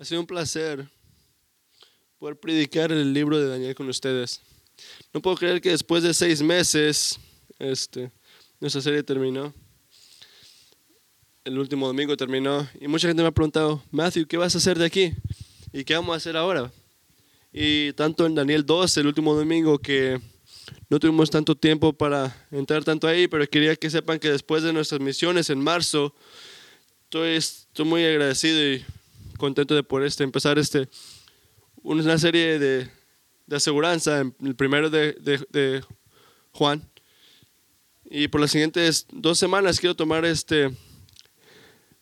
Ha sido un placer poder predicar el libro de Daniel con ustedes. No puedo creer que después de seis meses, este, nuestra serie terminó. El último domingo terminó y mucha gente me ha preguntado, Matthew, ¿qué vas a hacer de aquí? ¿Y qué vamos a hacer ahora? Y tanto en Daniel 2, el último domingo, que no tuvimos tanto tiempo para entrar tanto ahí, pero quería que sepan que después de nuestras misiones en marzo, estoy, estoy muy agradecido y contento de poder este, empezar este, una serie de, de aseguranza, el primero de, de, de, Juan. Y por las siguientes dos semanas quiero tomar este,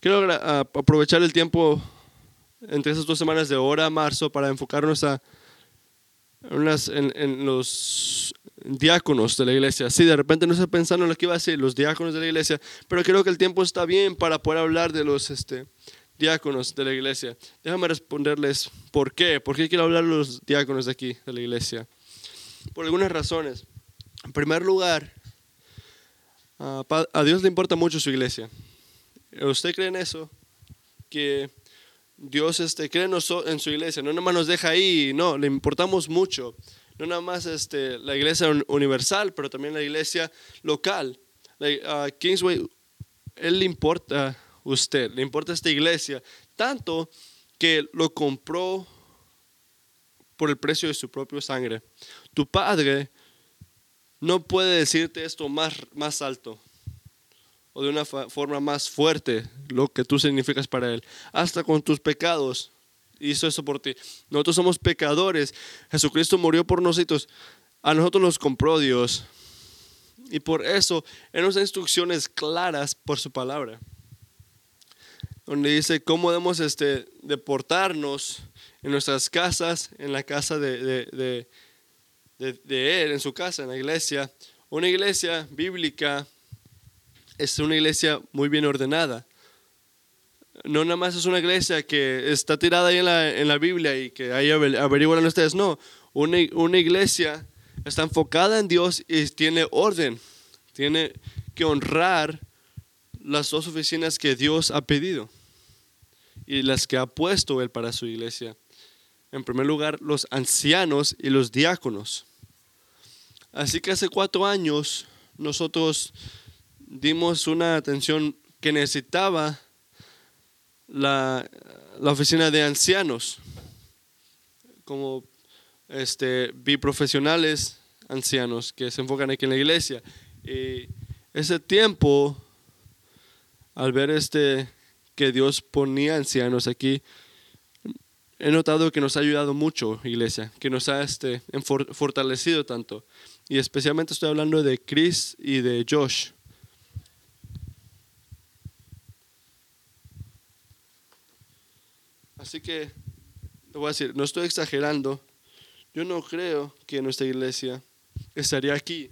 quiero aprovechar el tiempo entre esas dos semanas de hora a marzo para enfocarnos a, unas, en, en, los diáconos de la iglesia. Sí, de repente no estoy pensando en lo que iba a decir, los diáconos de la iglesia, pero creo que el tiempo está bien para poder hablar de los este, diáconos de la iglesia. Déjame responderles por qué. ¿Por qué quiero hablar de los diáconos de aquí, de la iglesia? Por algunas razones. En primer lugar, a Dios le importa mucho su iglesia. ¿Usted cree en eso? Que Dios este, cree en su iglesia, no nada más nos deja ahí, no, le importamos mucho. No nada más este, la iglesia universal, pero también la iglesia local. La, Kingsway, él le importa usted, le importa esta iglesia, tanto que lo compró por el precio de su propia sangre. Tu padre no puede decirte esto más, más alto o de una forma más fuerte lo que tú significas para Él. Hasta con tus pecados hizo eso por ti. Nosotros somos pecadores. Jesucristo murió por nosotros. A nosotros nos compró Dios. Y por eso nos da instrucciones claras por su palabra donde dice cómo debemos este, deportarnos en nuestras casas, en la casa de, de, de, Él, en su casa, en la iglesia. Una iglesia bíblica es una iglesia muy bien ordenada. No nada más es una iglesia que está tirada ahí en la, en la Biblia y que ahí averiguan ustedes. No, una, una iglesia está enfocada en Dios y tiene orden. Tiene que honrar las dos oficinas que Dios ha pedido y las que ha puesto Él para su iglesia. En primer lugar, los ancianos y los diáconos. Así que hace cuatro años nosotros dimos una atención que necesitaba la, la oficina de ancianos, como este, biprofesionales ancianos que se enfocan aquí en la iglesia. Y ese tiempo, al ver este, que Dios ponía ancianos aquí, he notado que nos ha ayudado mucho, iglesia, que nos ha este, fortalecido tanto. Y especialmente estoy hablando de Chris y de Josh. Así que, te voy a decir, no estoy exagerando. Yo no creo que nuestra iglesia estaría aquí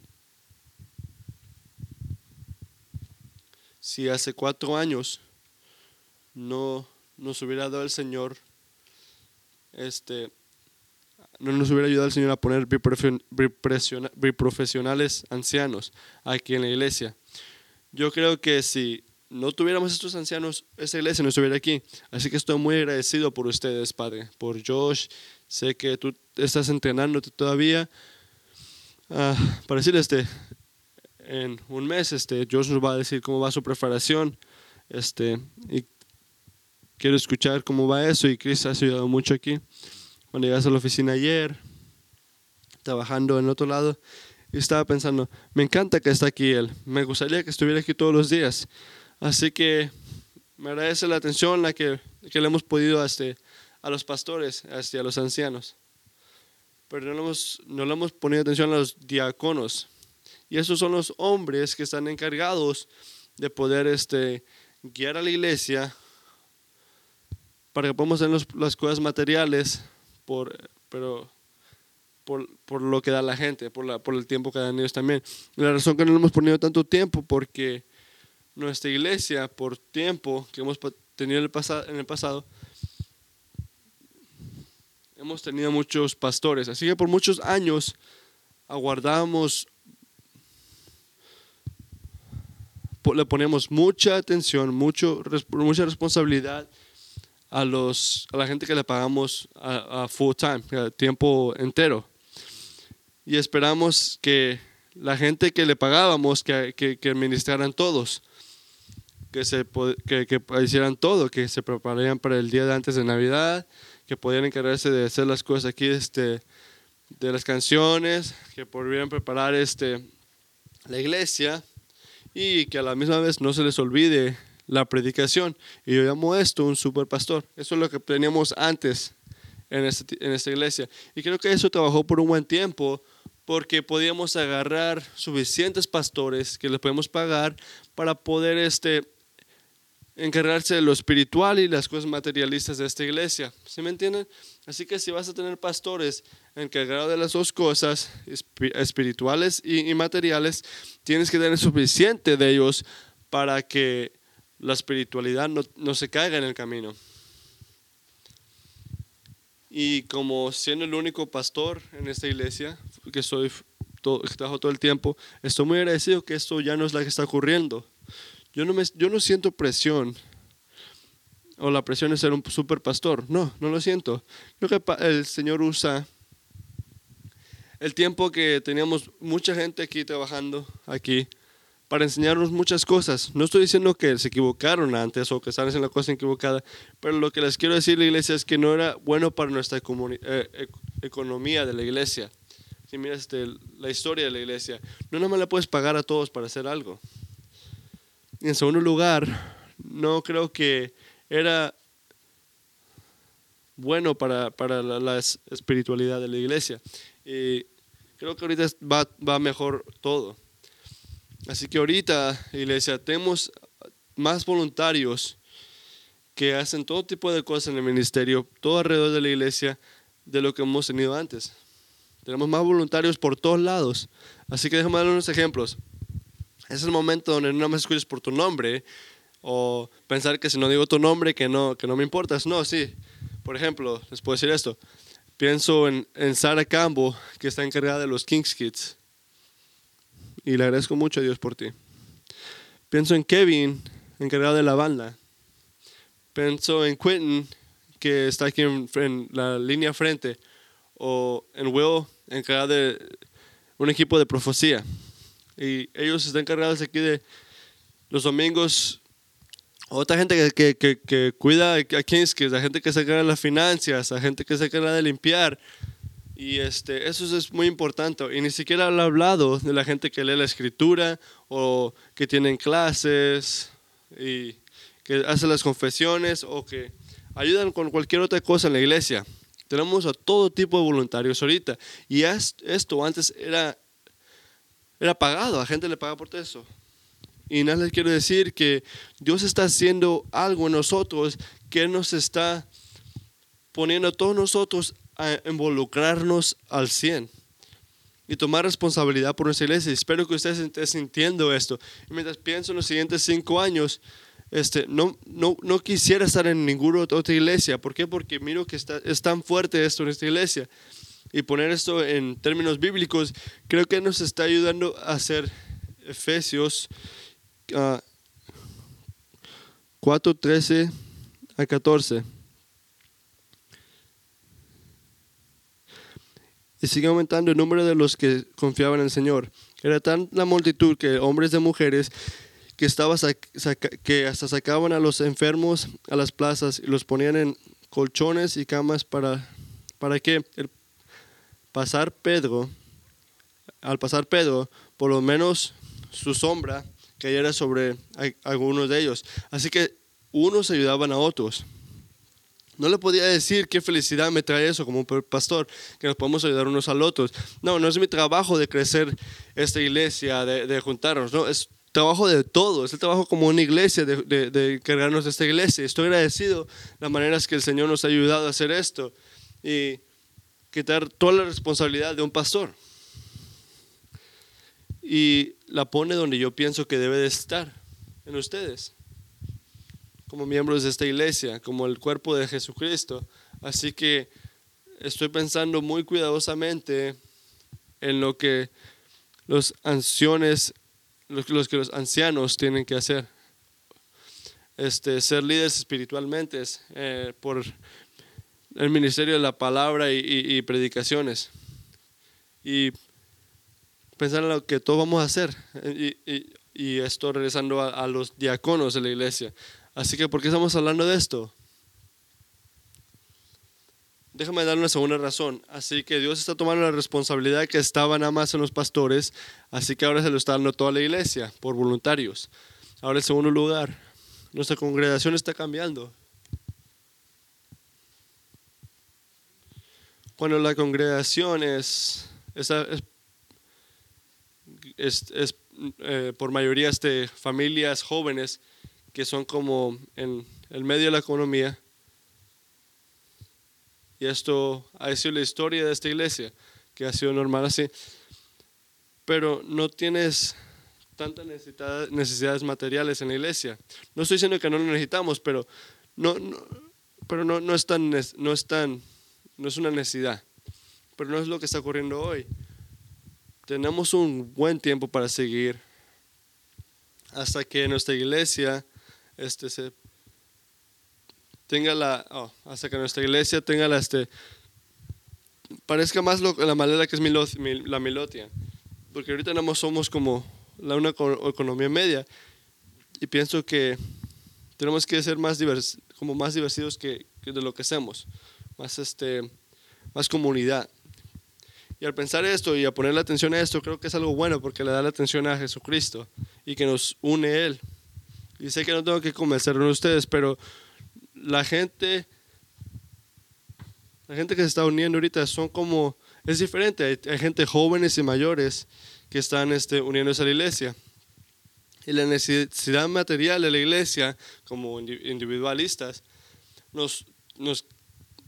si hace cuatro años no nos hubiera dado el Señor, este, no nos hubiera ayudado el Señor a poner biprofesionales ancianos aquí en la iglesia. Yo creo que si no tuviéramos estos ancianos, esa iglesia no estuviera aquí. Así que estoy muy agradecido por ustedes, Padre, por Josh. Sé que tú estás entrenándote todavía. Uh, para decir este, en un mes, este, Josh nos va a decir cómo va su preparación. Este, y quiero escuchar cómo va eso y Chris ha ayudado mucho aquí. Cuando llegas a la oficina ayer, trabajando en otro lado, y estaba pensando, me encanta que está aquí él, me gustaría que estuviera aquí todos los días. Así que me agradece la atención la que, que le hemos podido este, a los pastores, este, a los ancianos. Pero no le, hemos, no hemos ponido atención a los diáconos. Y esos son los hombres que están encargados de poder este, guiar a la iglesia para que podamos hacer las cosas materiales, por, pero por, por, lo que da la gente, por, la, por el tiempo que dan ellos también. la razón que no hemos ponido tanto tiempo, porque nuestra iglesia, por tiempo que hemos tenido en el, pasado, en el pasado, hemos tenido muchos pastores. Así que por muchos años aguardamos, le ponemos mucha atención, mucho, mucha responsabilidad a, los, a la gente que le pagamos a, full time, tiempo entero. Y esperamos que la gente que le pagábamos, que, que, que administraran todos, que, se, que, hicieran todo, que se prepararan para el día de antes de Navidad, que podían encargarse de hacer las cosas aquí, este, de las canciones, que podrían preparar este, la iglesia y que a la misma vez no se les olvide la predicación. Y yo llamo esto un super pastor. Eso es lo que teníamos antes en, este, en esta iglesia. Y creo que eso trabajó por un buen tiempo porque podíamos agarrar suficientes pastores que les podemos pagar para poder este, encargarse de lo espiritual y las cosas materialistas de esta iglesia. ¿Sí me entienden? Así que si vas a tener pastores encargados de las dos cosas, espirituales y, materiales, tienes que tener suficiente de ellos para que la espiritualidad no, no se caiga en el camino. Y como siendo el único pastor en esta iglesia, que soy todo, trabajo todo el tiempo, estoy muy agradecido que esto ya no es la que está ocurriendo. Yo no, me, yo no siento presión o la presión de ser un super pastor. No, no lo siento. Creo que el Señor usa el tiempo que teníamos mucha gente aquí trabajando aquí para enseñarnos muchas cosas. No estoy diciendo que se equivocaron antes o que están haciendo la cosa equivocada, pero lo que les quiero decir la iglesia es que no era bueno para nuestra eh, economía de la iglesia. Si miras este, la historia de la iglesia, no nada más le puedes pagar a todos para hacer algo. En segundo lugar, no creo que era bueno para, la, espiritualidad de la iglesia. Y creo que ahorita va mejor todo. Así que ahorita, iglesia, tenemos más voluntarios que hacen todo tipo de cosas en el ministerio, todo alrededor de la iglesia, de lo que hemos tenido antes. Tenemos más voluntarios por todos lados. Así que déjame dar unos ejemplos es el momento donde no me escuches por tu nombre o pensar que si no digo tu nombre que no, que no me importas. No, sí. Por ejemplo, les puedo decir esto. Pienso en, en Sara que está encargada de los Kings Kids. Y le agradezco mucho a Dios por ti. Pienso en Kevin, encargado de la banda. Pienso en Quentin, que está aquí en, la línea frente. O en Will, encargado de un equipo de profecía. Y ellos están encargados aquí de los domingos. Otra gente que, que, que, cuida a Kings, que es la gente que se encarga de las finanzas, la gente que se encarga de limpiar. Y este, eso es muy importante. Y ni siquiera he hablado de la gente que lee la escritura o que tienen clases y que hacen las confesiones o que ayudan con cualquier otra cosa en la iglesia. Tenemos a todo tipo de voluntarios ahorita. Y esto antes era era pagado, a gente le paga por eso. Y nada les quiero decir que Dios está haciendo algo en nosotros que nos está poniendo a todos nosotros a involucrarnos al 100 y tomar responsabilidad por nuestra iglesia. Espero que ustedes estén sintiendo esto. Mientras pienso en los siguientes cinco años, este, no, no, no quisiera estar en ninguna otra iglesia. ¿Por qué? Porque miro que está, es tan fuerte esto en esta iglesia y poner esto en términos bíblicos, creo que nos está ayudando a hacer Efesios 4, 13 a 14. Y sigue aumentando el número de los que confiaban en el Señor. Era tan la multitud que hombres y mujeres que, estaba que hasta sacaban a los enfermos a las plazas y los ponían en colchones y camas para, para que el pasar Pedro, al pasar Pedro, por lo menos su sombra cayera sobre algunos de ellos. Así que unos ayudaban a otros. No le podía decir qué felicidad me trae eso como pastor, que nos podemos ayudar unos al otros. No, no es mi trabajo de crecer esta iglesia, de, juntarnos, no, es trabajo de todos, es el trabajo como una iglesia, de, de, de cargarnos de esta iglesia. Estoy agradecido las maneras que el Señor nos ha ayudado a hacer esto. Y quitar toda la responsabilidad de un pastor y la pone donde yo pienso que debe de estar, en ustedes, como miembros de esta iglesia, como el cuerpo de Jesucristo. Así que estoy pensando muy cuidadosamente en lo que los ancianos, los que los ancianos tienen que hacer. este, ser líderes espiritualmente eh, por el ministerio de la palabra y, predicaciones. Y pensar en lo que todos vamos a hacer. Y, y esto regresando a, los diáconos de la iglesia. Así que, ¿por qué estamos hablando de esto? Déjame dar una segunda razón. Así que Dios está tomando la responsabilidad que estaba nada más en los pastores, así que ahora se lo está dando toda la iglesia por voluntarios. Ahora, en segundo lugar, nuestra congregación está cambiando. Cuando la congregación es, es, es, eh, por mayoría de familias jóvenes que son como en el medio de la economía, y esto ha sido la historia de esta iglesia, que ha sido normal así. Pero no tienes tantas necesidades materiales en la iglesia. No estoy diciendo que no lo necesitamos, pero no, pero no, no, es tan, no, es tan, no es una necesidad. Pero no es lo que está ocurriendo hoy. Tenemos un buen tiempo para seguir hasta que nuestra iglesia este, se tenga la, oh, hasta que nuestra iglesia tenga la, este, parezca más lo, la manera que es la milotia. Porque ahorita no somos como la, una economía media. Y pienso que tenemos que ser más, divers, como más diversos que, de lo que hacemos. Más, este, más comunidad. Y al pensar esto y a poner la atención a esto, creo que es algo bueno porque le da la atención a Jesucristo y que nos une Él. Y sé que no tengo que convencerlo a ustedes, pero la gente, la gente que se está uniendo ahorita son como, es diferente, hay, gente jóvenes y mayores que están este, uniéndose a la iglesia. Y la necesidad material de la iglesia, como individualistas, nos, nos,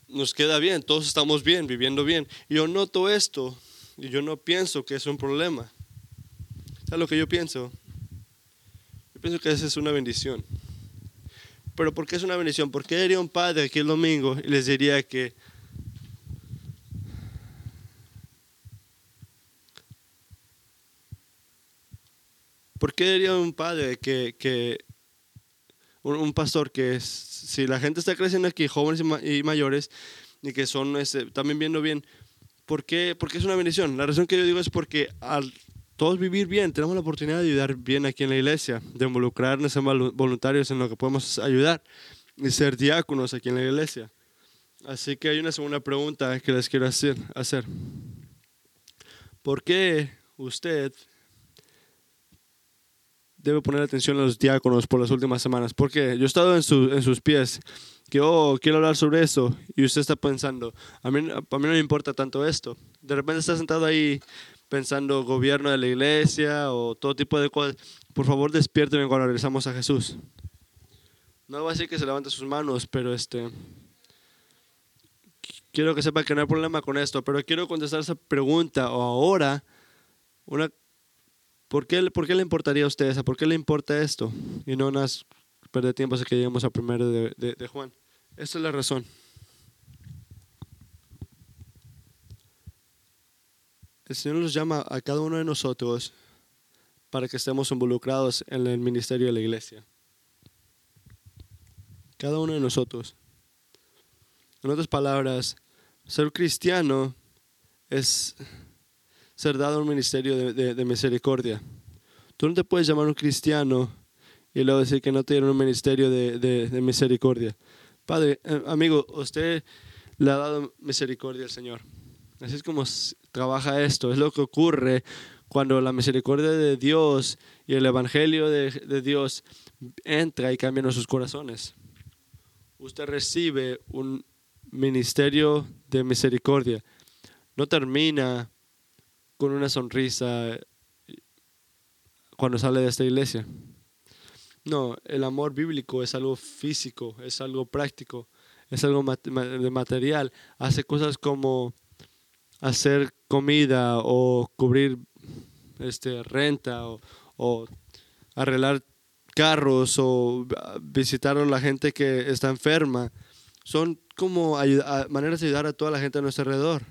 nos queda bien, todos estamos bien, viviendo bien. Y yo noto esto y yo no pienso que es un problema. ¿Sabes lo que yo pienso? Pienso que esa es una bendición. Pero ¿por qué es una bendición? ¿Por qué iría un padre aquí el domingo y les diría que ¿Por qué diría un padre que, que un, pastor que si la gente está creciendo aquí, jóvenes y, mayores, y que son este, también viendo bien, ¿por qué? Porque es una bendición. La razón que yo digo es porque al todos vivir bien, tenemos la oportunidad de ayudar bien aquí en la iglesia, de involucrarnos en voluntarios en lo que podemos ayudar y ser diáconos aquí en la iglesia. Así que hay una segunda pregunta que les quiero hacer. ¿Por qué usted debe poner atención a los diáconos por las últimas semanas? Porque yo he estado en, en sus pies, que, oh, quiero hablar sobre eso, y usted está pensando, a mí, a mí no me importa tanto esto. De repente está sentado ahí pensando gobierno de la iglesia o todo tipo de cosas, por favor despiérteme cuando regresamos a Jesús. No va a decir que se levante sus manos, pero este quiero que sepa que no hay problema con esto, pero quiero contestar esa pregunta o ahora una ¿por qué, ¿por qué le importaría a ustedes? ¿Por qué le importa esto? Y no nas perder tiempo hasta que lleguemos a primero de, de Juan. Esa es la razón. El Señor nos llama a cada uno de nosotros para que estemos involucrados en el ministerio de la iglesia. Cada uno de nosotros. En otras palabras, ser cristiano es ser dado un ministerio de, misericordia. Tú no te puedes llamar un cristiano y luego decir que no tiene un ministerio de, misericordia. Padre, eh, amigo, usted le ha dado misericordia al Señor. Así es como trabaja esto. Es lo que ocurre cuando la misericordia de Dios y el Evangelio de, Dios entra y cambia nuestros corazones. Usted recibe un ministerio de misericordia. No termina con una sonrisa cuando sale de esta iglesia. No, el amor bíblico es algo físico, es algo práctico, es algo material. Hace cosas como hacer comida o cubrir este, renta o, arreglar carros o visitar a la gente que está enferma. Son como maneras de ayudar a toda la gente a nuestro alrededor.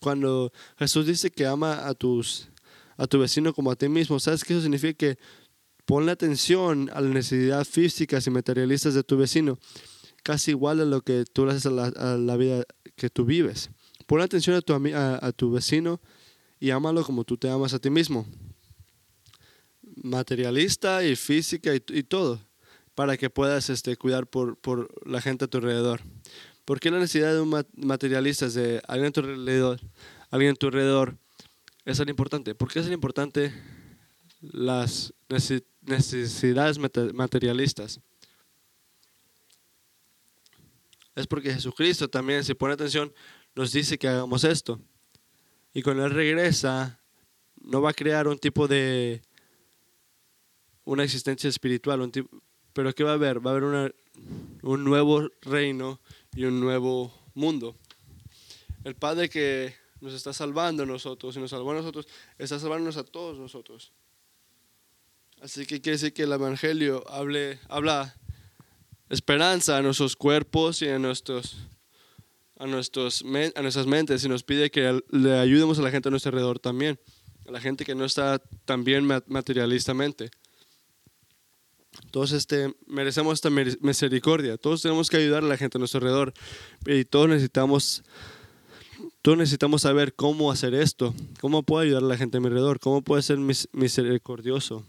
Cuando Jesús dice que ama a, tus, a tu vecino como a ti mismo, ¿sabes qué eso significa? Que Ponle atención a las necesidades físicas y materialistas de tu vecino, casi igual a lo que tú haces a la, a la vida que tú vives. Ponle atención a tu, a, tu vecino y ámalo como tú te amas a ti mismo. Materialista y física y, todo, para que puedas este, cuidar por, por la gente a tu alrededor. ¿Por qué la necesidad de un ma- materialista de alguien a tu alrededor? Alguien tu alrededor es tan importante. ¿Por qué es tan importante las nece- necesidades mate- materialistas? Es porque Jesucristo también, si pone atención, nos dice que hagamos esto. Y cuando Él regresa, no va a crear un tipo de una existencia espiritual, un tipo, pero ¿qué va a haber? Va a haber una- un nuevo reino y un nuevo mundo. El Padre que nos está salvando a nosotros y nos salvó a nosotros, está salvándonos a todos nosotros. Así que quiere decir que el Evangelio hable, habla esperanza a nuestros cuerpos y a, nuestros, a, nuestros, a nuestras mentes y nos pide que le ayudemos a la gente a nuestro alrededor también, a la gente que no está tan bien ma- materialistamente. Todos este, merecemos esta misericordia, todos tenemos que ayudar a la gente a nuestro alrededor y todos necesitamos, todos necesitamos saber cómo hacer esto, cómo puedo ayudar a la gente a mi alrededor, cómo puedo ser mis- misericordioso.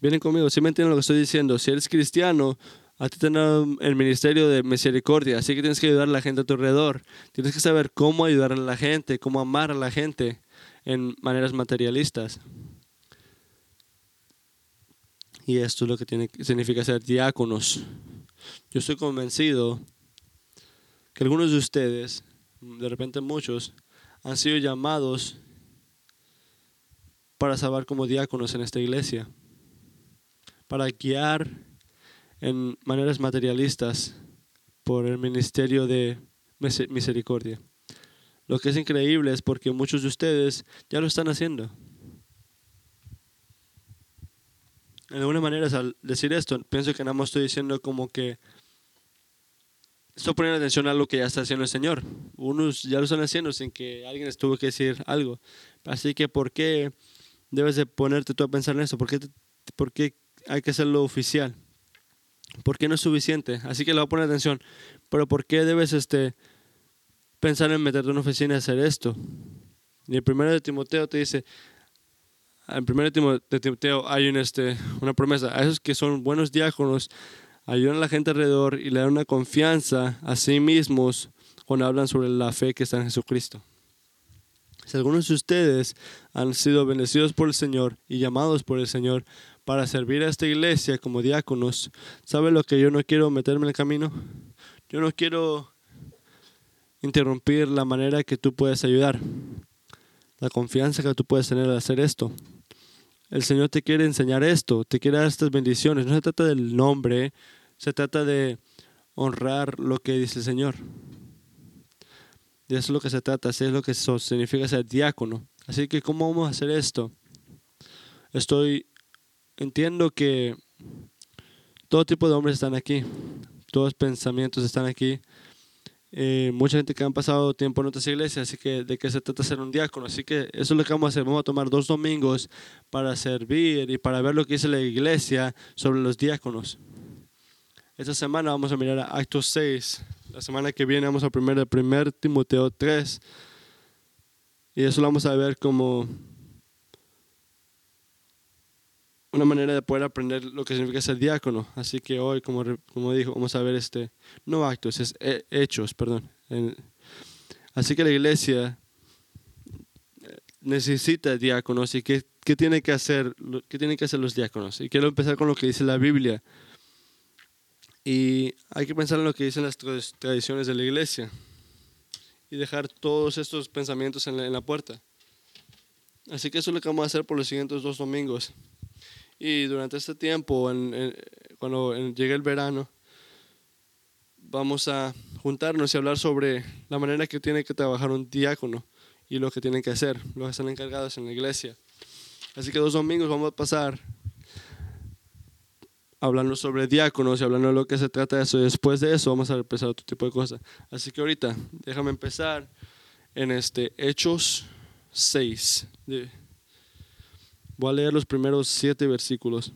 Vienen conmigo, si me entienden lo que estoy diciendo. Si eres cristiano, a ti te el ministerio de misericordia, así que tienes que ayudar a la gente a tu alrededor. Tienes que saber cómo ayudar a la gente, cómo amar a la gente en maneras materialistas. Y esto es lo que tiene, significa ser diáconos. Yo estoy convencido que algunos de ustedes, de repente muchos, han sido llamados para salvar como diáconos en esta iglesia para guiar en maneras materialistas por el ministerio de mise- misericordia. Lo que es increíble es porque muchos de ustedes ya lo están haciendo. En alguna manera, al decir esto, pienso que nada más estoy diciendo como que estoy poniendo atención a lo que ya está haciendo el Señor. Unos ya lo están haciendo sin que alguien les tuvo que decir algo. Así que, ¿por qué debes de ponerte tú a pensar en eso? ¿Por qué, por qué hay que hacerlo oficial? ¿Por qué no es suficiente? Así que le voy a poner atención. Pero ¿por qué debes este, pensar en meterte en una oficina y hacer esto? Y el primero de Timoteo te dice, en primero de Timo- de Timoteo hay este, una promesa. A esos que son buenos diáconos, ayudan a la gente alrededor y le dan una confianza a sí mismos cuando hablan sobre la fe que está en Jesucristo. Si algunos de ustedes han sido bendecidos por el Señor y llamados por el Señor para servir a esta iglesia como diáconos, ¿sabe lo que yo no quiero meterme en el camino? Yo no quiero interrumpir la manera que tú puedes ayudar, la confianza que tú puedes tener al hacer esto. El Señor te quiere enseñar esto, te quiere dar estas bendiciones. No se trata del nombre, se trata de honrar lo que dice el Señor. De eso es lo que se trata, así es lo que eso significa ser diácono. Así que, ¿cómo vamos a hacer esto? Estoy, entiendo que todo tipo de hombres están aquí, todos pensamientos están aquí. Eh, mucha gente que han pasado tiempo en otras iglesias, así que de qué se trata ser un diácono. Así que eso es lo que vamos a hacer. Vamos a tomar dos domingos para servir y para ver lo que dice la iglesia sobre los diáconos. Esta semana vamos a mirar a Actos 6. La semana que viene vamos a primer el primer Timoteo 3. Y eso lo vamos a ver como una manera de poder aprender lo que significa ser diácono. Así que hoy, como, como dijo, vamos a ver este, no actos, es he- hechos, perdón. Así que la iglesia eh, necesita diáconos y qué, qué tiene que hacer, qué tienen que hacer los diáconos. Y quiero empezar con lo que dice la Biblia. Y hay que pensar en lo que dicen las tra- tradiciones de la iglesia y dejar todos estos pensamientos en la, puerta. Así que eso es lo que vamos a hacer por los siguientes dos domingos. Y durante este tiempo, cuando llegue el verano, vamos a juntarnos y hablar sobre la manera que tiene que trabajar un diácono y lo que tienen que hacer, los que están encargados en la iglesia. Así que dos domingos vamos a pasar hablando sobre diáconos y hablando de lo que se trata de eso. Y después de eso vamos a empezar otro tipo de cosas. Así que ahorita, déjame empezar en este Hechos 6. De- Voy a leer los primeros siete versículos.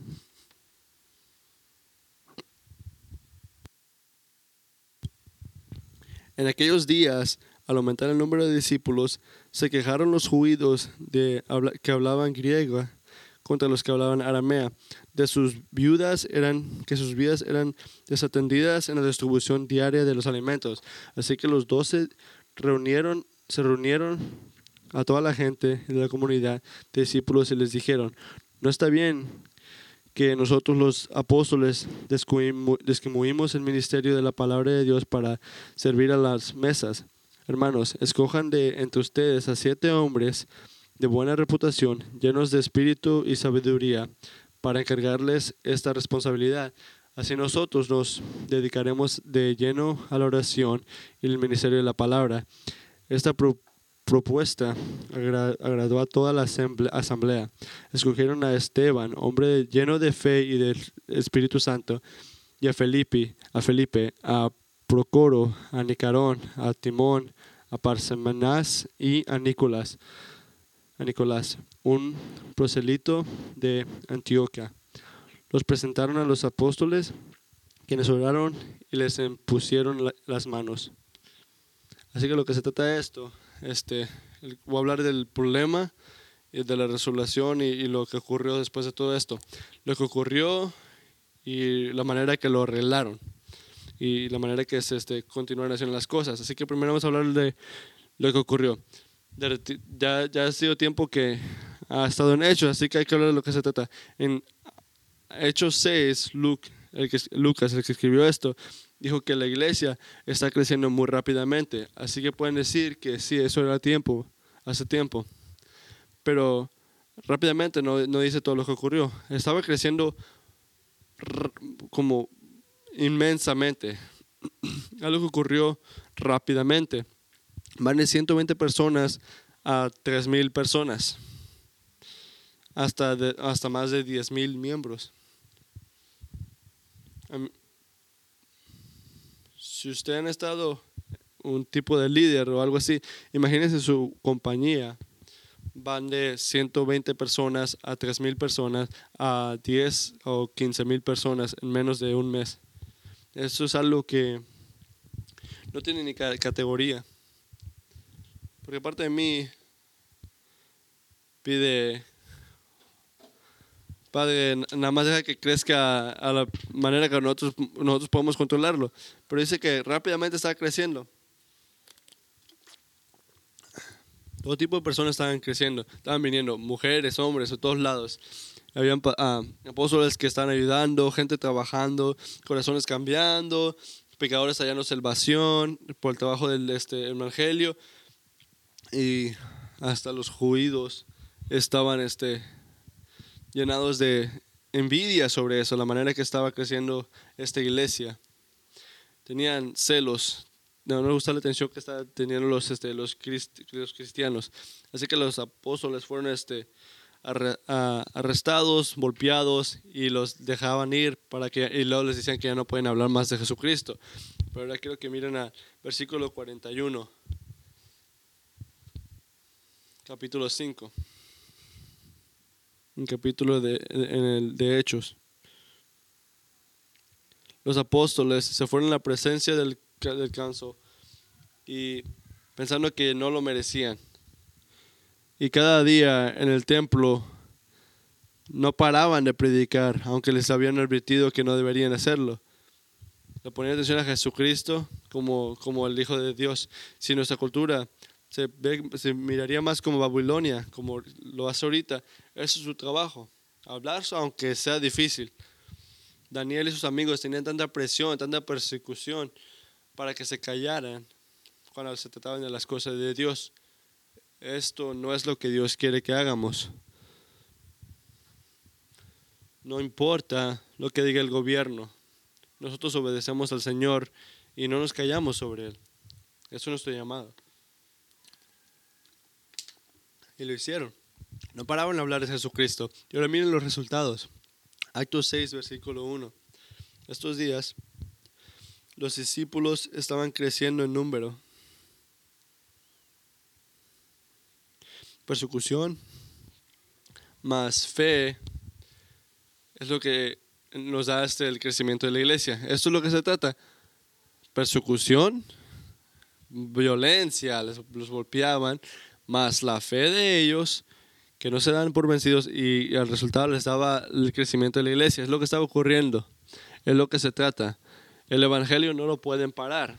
En aquellos días, al aumentar el número de discípulos, se quejaron los judíos de, que hablaban griega contra los que hablaban aramea, de sus viudas eran que sus vidas eran desatendidas en la distribución diaria de los alimentos. Así que los doce reunieron, se reunieron a toda la gente de la comunidad discípulos y les dijeron, no está bien que nosotros los apóstoles describimos el ministerio de la palabra de Dios para servir a las mesas. Hermanos, escojan de entre ustedes a siete hombres de buena reputación, llenos de espíritu y sabiduría, para encargarles esta responsabilidad. Así nosotros nos dedicaremos de lleno a la oración y el ministerio de la palabra. Esta propuesta agradó a toda la asamblea. Escogieron a Esteban, hombre lleno de fe y del Espíritu Santo, y a Felipe, a Felipe, a Procoro, a Nicarón, a Timón, a Parsemanás y a Nicolás, a Nicolás, un proselito de Antioquia. Los presentaron a los apóstoles, quienes oraron y les pusieron las manos. Así que lo que se trata de esto este, voy a hablar del problema y de la resolución y, lo que ocurrió después de todo esto. Lo que ocurrió y la manera que lo arreglaron y la manera que se este, continuaron haciendo las cosas. Así que primero vamos a hablar de lo que ocurrió. Ya, ya ha sido tiempo que ha estado en Hechos, así que hay que hablar de lo que se trata. En Hechos 6, Luke, el que, Lucas, el que escribió esto, dijo que la iglesia está creciendo muy rápidamente. Así que pueden decir que sí, eso era tiempo, hace tiempo. Pero rápidamente no, no dice todo lo que ocurrió. Estaba creciendo como inmensamente. Algo que ocurrió rápidamente. Van de 120 personas a 3.000 personas. Hasta, hasta más de 10.000 miembros si usted ha estado un tipo de líder o algo así, imagínense su compañía. Van de 120 personas a 3.000 personas a 10 o 15.000 personas en menos de un mes. Eso es algo que no tiene ni categoría. Porque parte de mí pide Padre, nada más deja que crezca a la manera que nosotros, nosotros podemos controlarlo. Pero dice que rápidamente está creciendo. Todo tipo de personas estaban creciendo, estaban viniendo, mujeres, hombres, de todos lados. Habían ah, apóstoles que estaban ayudando, gente trabajando, corazones cambiando, pecadores hallando salvación por el trabajo del este, evangelio. Y hasta los judíos estaban este, llenados de envidia sobre eso, la manera que estaba creciendo esta iglesia. Tenían celos, no, les gustaba la atención que estaban teniendo los, este, los, cristianos. Así que los apóstoles fueron este, arrestados, golpeados y los dejaban ir para que, y luego les decían que ya no pueden hablar más de Jesucristo. Pero ahora quiero que miren al versículo 41, capítulo 5 un capítulo de, en el, de Hechos. Los apóstoles se fueron a la presencia del, del canso y pensando que no lo merecían. Y cada día en el templo no paraban de predicar, aunque les habían advertido que no deberían hacerlo. Le ponían atención a Jesucristo como, como el Hijo de Dios. Si nuestra cultura se, miraría más como Babilonia, como lo hace ahorita. Ese es su trabajo, hablar aunque sea difícil. Daniel y sus amigos tenían tanta presión, tanta persecución para que se callaran cuando se trataban de las cosas de Dios. Esto no es lo que Dios quiere que hagamos. No importa lo que diga el gobierno. Nosotros obedecemos al Señor y no nos callamos sobre Él. Eso es nuestro llamado. Y lo hicieron. No paraban de hablar de Jesucristo. Y ahora miren los resultados. Actos 6, versículo 1. Estos días los discípulos estaban creciendo en número. Persecución, más fe es lo que nos da este, el crecimiento de la iglesia. Esto es lo que se trata. Persecución, violencia, los golpeaban, más la fe de ellos, que no se dan por vencidos y, al resultado les daba el crecimiento de la iglesia. Es lo que estaba ocurriendo, es lo que se trata. El evangelio no lo pueden parar.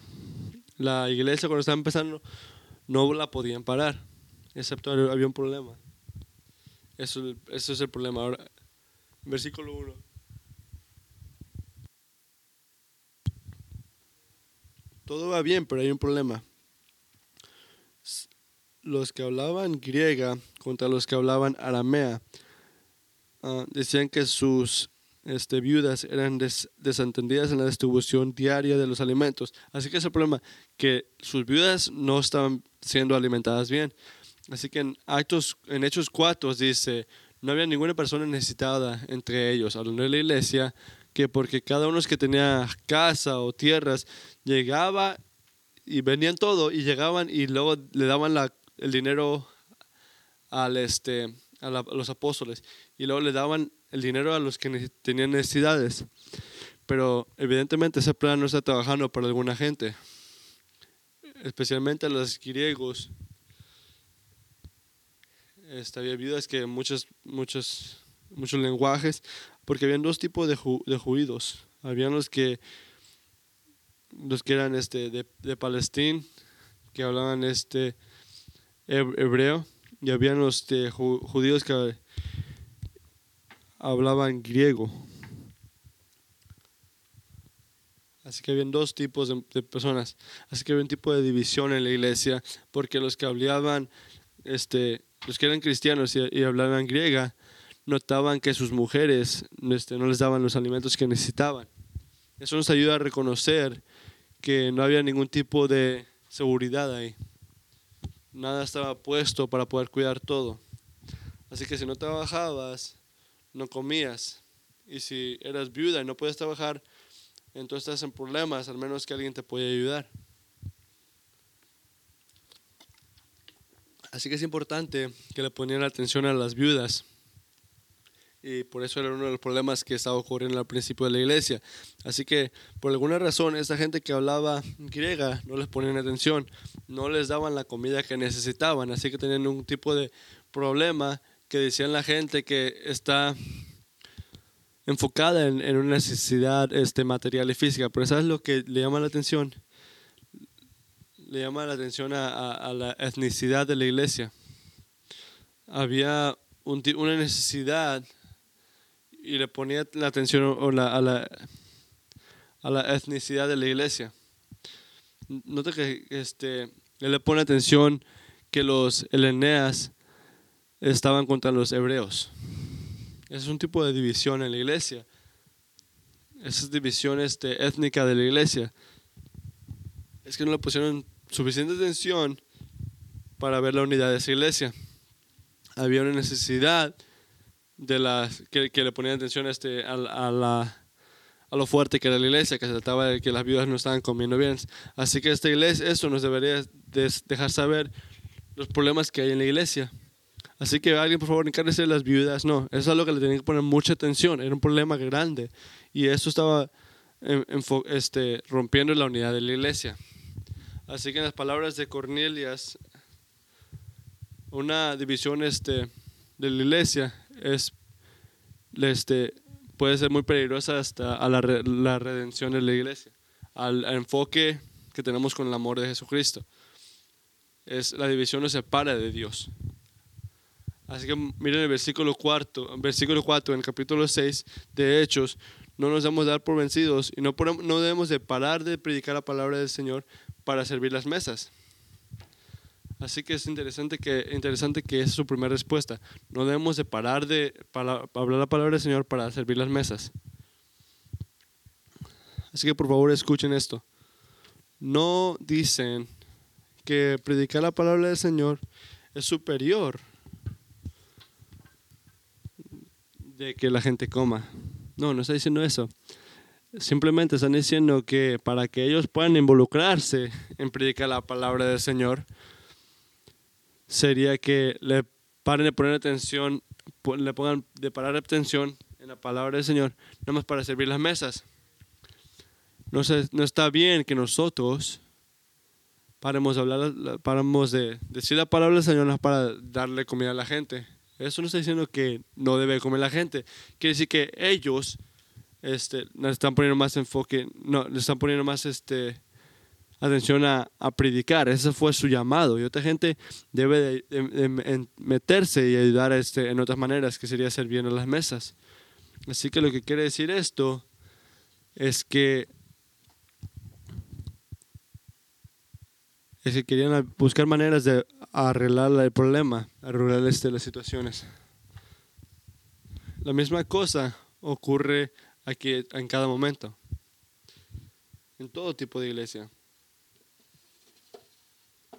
La iglesia cuando estaba empezando no la podían parar, excepto había un problema. Eso, es el problema. Ahora, versículo 1. Todo va bien, pero hay un problema. Los que hablaban griega contra los que hablaban aramea ah, decían que sus este, viudas eran desentendidas en la distribución diaria de los alimentos. Así que es el problema, que sus viudas no estaban siendo alimentadas bien. Así que en, Actos, en Hechos 4 dice, no había ninguna persona necesitada entre ellos, hablando de la iglesia, que porque cada uno que tenía casa o tierras llegaba y venían todo y llegaban y luego le daban la, el dinero al este, a, los apóstoles y luego le daban el dinero a los que tenían necesidades. Pero evidentemente ese plan no está trabajando para alguna gente, especialmente a los griegos. Este, había que muchos, muchos, muchos lenguajes, porque habían dos tipos de, de judíos. Habían los que los que eran este, de, de Palestina, que hablaban este hebreo, y habían los este, judíos que hablaban griego. Así que habían dos tipos de, personas. Así que había un tipo de división en la iglesia, porque los que hablaban, este, los que eran cristianos y, hablaban griega, notaban que sus mujeres este, no les daban los alimentos que necesitaban. Eso nos ayuda a reconocer que no había ningún tipo de seguridad ahí. Nada estaba puesto para poder cuidar todo. Así que si no trabajabas, no comías. Y si eras viuda y no puedes trabajar, entonces estás en problemas, al menos que alguien te pueda ayudar. Así que es importante que le ponieran atención a las viudas y por eso era uno de los problemas que estaba ocurriendo al principio de la iglesia. Así que por alguna razón esta gente que hablaba griega no les ponían atención, no les daban la comida que necesitaban, así que tenían un tipo de problema que decían la gente que está enfocada en, una necesidad este, material y física, pero ¿sabes lo que le llama la atención? Le llama la atención a, la etnicidad de la iglesia. Había una necesidad y le ponía la atención a, la, a la etnicidad de la iglesia. Nota que este, él le pone atención que los Eleneas estaban contra los hebreos. Es un tipo de división en la iglesia. Esa división este, étnica de la iglesia. Es que no le pusieron suficiente atención para ver la unidad de esa iglesia. Había una necesidad de las que, le ponían atención este, a, a, la, a lo fuerte que era la iglesia, que se trataba de que las viudas no estaban comiendo bien. Así que esta iglesia, eso nos debería dejar saber los problemas que hay en la iglesia. Así que alguien, por favor, encárguese de las viudas. No, eso es algo que le tenía que poner mucha atención. Era un problema grande. Y eso estaba este, rompiendo la unidad de la iglesia. Así que en las palabras de Cornelias, una división este, de la iglesia es, este, puede ser muy peligrosa hasta a la, la redención de la iglesia, al, enfoque que tenemos con el amor de Jesucristo. Es, la división nos separa de Dios. Así que miren el versículo 4, versículo 4 en el capítulo 6 de Hechos, no nos debemos dar por vencidos y no, no debemos de parar de predicar la palabra del Señor para servir las mesas. Así que es interesante que, interesante que esa es su primera respuesta. No debemos de parar de hablar la palabra del Señor para servir las mesas. Así que por favor escuchen esto. No dicen que predicar la palabra del Señor es superior de que la gente coma. No, no está diciendo eso. Simplemente están diciendo que para que ellos puedan involucrarse en predicar la palabra del Señor, sería que le paren de poner atención le pongan de parar atención en la palabra del Señor, nada más para servir las mesas. No, no está bien que nosotros paremos de, hablar, paremos de decir la palabra del Señor para darle comida a la gente. Eso no está diciendo que no debe comer la gente. Quiere decir que ellos este, están poniendo más enfoque, no, le están poniendo más este, atención a, predicar. Ese fue su llamado. Y otra gente debe de, meterse y ayudar este, en otras maneras, que sería servir en las mesas. Así que lo que quiere decir esto es que es que querían buscar maneras de arreglar el problema, arreglar este, las situaciones. La misma cosa ocurre aquí en cada momento, en todo tipo de iglesia.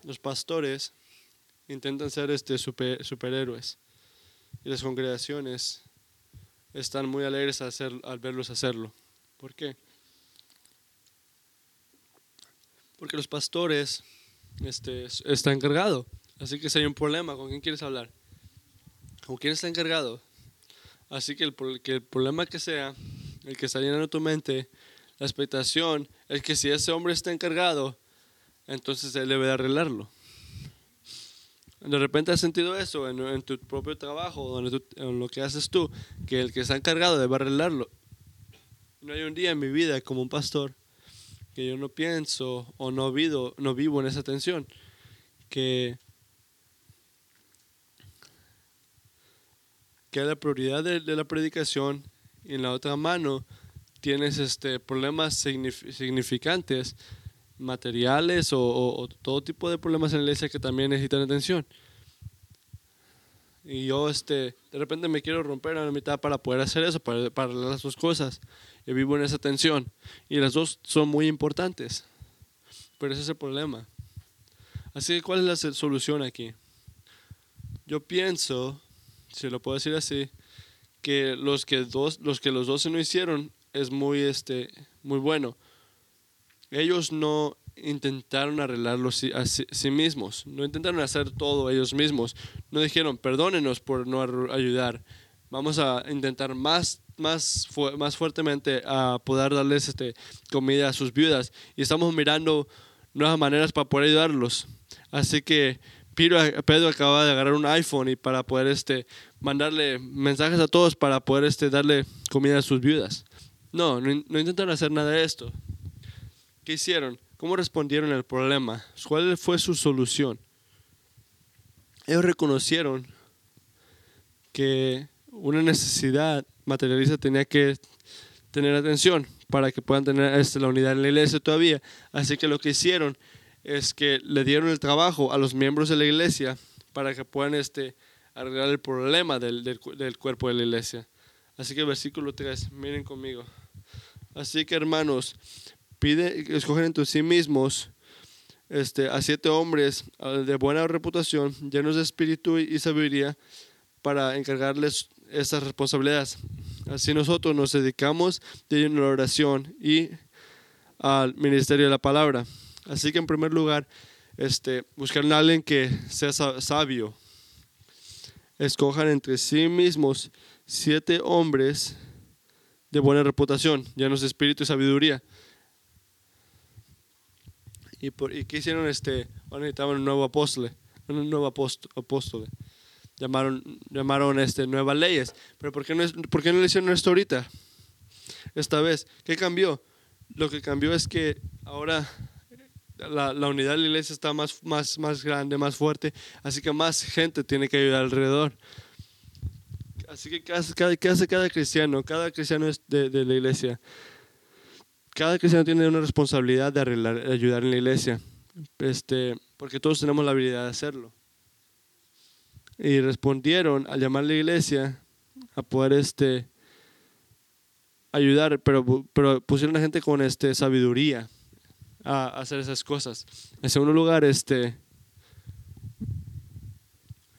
Los pastores intentan ser este super, superhéroes y las congregaciones están muy alegres al verlos hacerlo. ¿Por qué? Porque los pastores este, está encargado. Así que si hay un problema, ¿con quién quieres hablar? ¿Con quién está encargado? Así que el, que el problema que sea, el que está llenando tu mente, la expectación es que si ese hombre está encargado, entonces él debe arreglarlo. De repente has sentido eso en, tu propio trabajo, en lo que haces tú, que el que está encargado debe arreglarlo. No hay un día en mi vida como un pastor que yo no pienso o no vivo, no vivo en esa tensión, que, que la prioridad de, la predicación y en la otra mano tienes este, problemas significantes, materiales o, todo tipo de problemas en la iglesia que también necesitan atención. Y yo este, de repente me quiero romper a la mitad para poder hacer eso, para, para las dos cosas. Yo vivo en esa tensión. Y las dos son muy importantes. Pero ese es el problema. Así que, ¿cuál es la solución aquí? Yo pienso, si lo puedo decir así, que los que, dos, los, que los dos no hicieron es muy, este, muy bueno. Ellos no intentaron arreglarlo a sí, mismos, no intentaron hacer todo ellos mismos. No dijeron, perdónenos por no ayudar, vamos a intentar más más, más fuertemente a poder darles este, comida a sus viudas. Y estamos mirando nuevas maneras para poder ayudarlos. Así que Pedro, Pedro acaba de agarrar un iPhone y para poder este, mandarle mensajes a todos para poder este, darle comida a sus viudas. No, no, no intentaron hacer nada de esto. ¿Qué hicieron? ¿Cómo respondieron al problema? ¿Cuál fue su solución? Ellos reconocieron que una necesidad materialista tenía que tener atención para que puedan tener la unidad en la iglesia todavía. Así que lo que hicieron es que le dieron el trabajo a los miembros de la iglesia para que puedan este, arreglar el problema del, del, cuerpo de la iglesia. Así que versículo 3, miren conmigo. Así que hermanos, pide, escogen entre sí mismos este, a siete hombres de buena reputación, llenos de espíritu y sabiduría, para encargarles estas responsabilidades. Así nosotros nos dedicamos de la oración y al ministerio de la palabra. Así que en primer lugar, este, buscar a alguien que sea sabio. Escojan entre sí mismos siete hombres de buena reputación, llenos de espíritu y sabiduría. ¿Y, por, y qué hicieron? Este, necesitaban un nuevo apóstol, un nuevo apóstol llamaron, llamaron este, nuevas leyes. Pero ¿por qué, no ¿por qué no le hicieron esto ahorita? Esta vez. ¿Qué cambió? Lo que cambió es que ahora la, la, unidad de la iglesia está más, más, más grande, más fuerte, así que más gente tiene que ayudar alrededor. Así que ¿qué hace cada, cada cristiano? Cada cristiano es de, de, la iglesia. Cada cristiano tiene una responsabilidad de ayudar en la iglesia, este, porque todos tenemos la habilidad de hacerlo y respondieron al llamar a la iglesia a poder este ayudar, pero, pero pusieron a gente con este sabiduría a, hacer esas cosas. En segundo lugar, este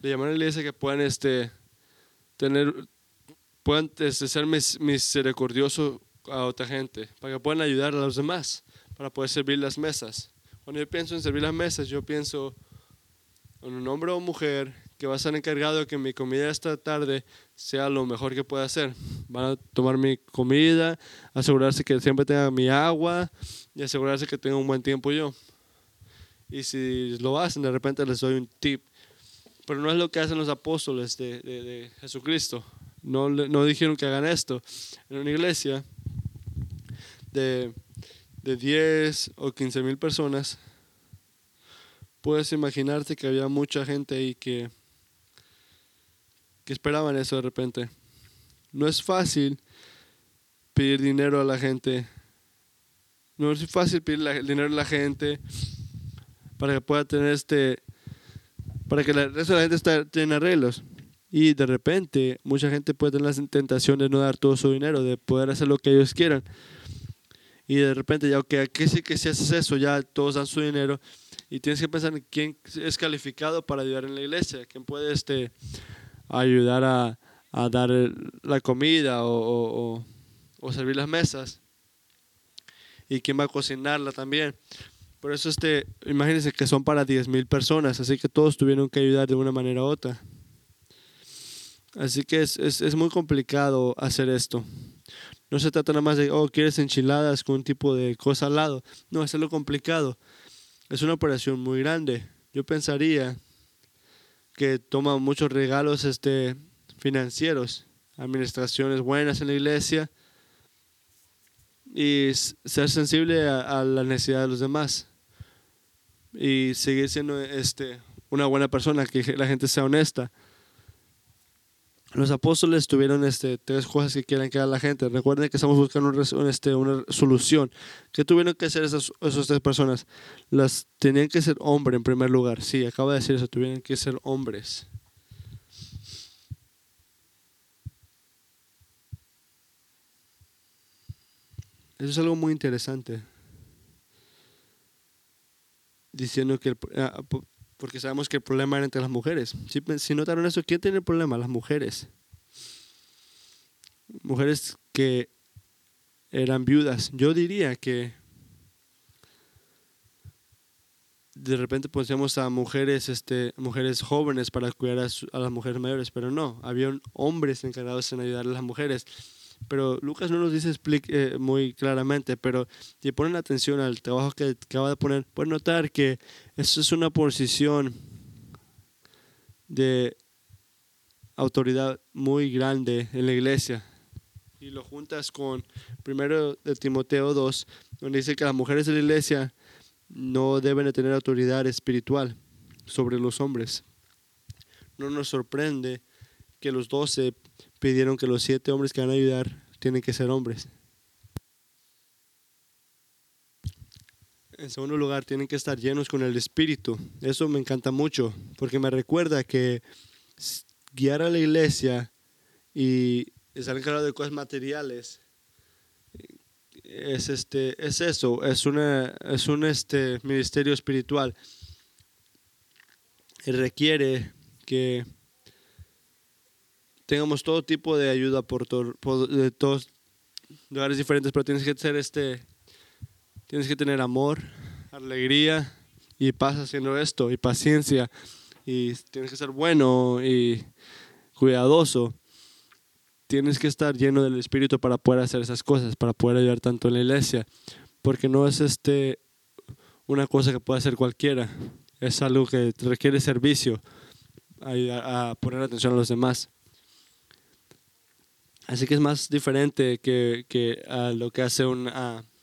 le llamaron a la iglesia que puedan este tener puedan este, ser misericordioso a otra gente, para que puedan ayudar a los demás, para poder servir las mesas. Cuando yo pienso en servir las mesas, yo pienso en un hombre o mujer que va a estar encargado de que mi comida esta tarde sea lo mejor que pueda hacer. Van a tomar mi comida, asegurarse que siempre tenga mi agua y asegurarse que tenga un buen tiempo yo. Y si lo hacen, de repente les doy un tip. Pero no es lo que hacen los apóstoles de, de, de Jesucristo. No, no dijeron que hagan esto. En una iglesia de, de 10 o 15 mil personas, puedes imaginarte que había mucha gente ahí que que esperaban eso de repente. No es fácil pedir dinero a la gente. No es fácil pedir dinero a la gente para que pueda tener este, para que el resto de la gente esté, tenga arreglos. Y de repente mucha gente puede tener la tentación de no dar todo su dinero, de poder hacer lo que ellos quieran. Y de repente ya, que aquí sí que si haces eso, ya todos dan su dinero. Y tienes que pensar en quién es calificado para ayudar en la iglesia, quién puede este, ayudar a, a dar la comida o, o, servir las mesas y quién va a cocinarla también. Por eso este, imagínense que son para 10.000 personas, así que todos tuvieron que ayudar de una manera u otra. Así que es, es, es, muy complicado hacer esto. No se trata nada más de, oh, quieres enchiladas con un tipo de cosa al lado. No, es lo complicado. Es una operación muy grande. Yo pensaría que toma muchos regalos este, financieros, administraciones buenas en la iglesia y ser sensible a, la necesidad de los demás y seguir siendo este, una buena persona, que la gente sea honesta. Los apóstoles tuvieron este, tres cosas que quieren que haga la gente. Recuerden que estamos buscando este, una solución. ¿Qué tuvieron que hacer esas, esas tres personas? Las tenían que ser hombres en primer lugar. Sí, acabo de decir eso. Tuvieron que ser hombres. Eso es algo muy interesante. Diciendo que ah, porque sabemos que el problema era entre las mujeres. Si, si notaron eso, ¿quién tiene el problema? Las mujeres. Mujeres que eran viudas. Yo diría que de repente poníamos a mujeres, este, mujeres jóvenes para cuidar a, a, las mujeres mayores, pero no, había hombres encargados en ayudar a las mujeres pero Lucas no nos dice eh, muy claramente, pero si ponen atención al trabajo que acaba de poner, pueden notar que eso es una posición de autoridad muy grande en la iglesia. Y lo juntas con primero de Timoteo 2, donde dice que las mujeres de la iglesia no deben de tener autoridad espiritual sobre los hombres. No nos sorprende que los doce pidieron que los siete hombres que van a ayudar tienen que ser hombres. En segundo lugar, tienen que estar llenos con el Espíritu. Eso me encanta mucho, porque me recuerda que guiar a la iglesia y estar encargado de cosas materiales es este es eso es es un este ministerio espiritual requiere que tengamos todo tipo de ayuda por, de todos lugares diferentes, pero tienes que ser este, tienes que tener amor, alegría y paz haciendo esto, y paciencia, y tienes que ser bueno y cuidadoso. Tienes que estar lleno del Espíritu para poder hacer esas cosas, para poder ayudar tanto en la iglesia, porque no es este una cosa que puede hacer cualquiera, es algo que requiere servicio, a, a poner atención a los demás. Así que es más diferente que, que lo que hace un,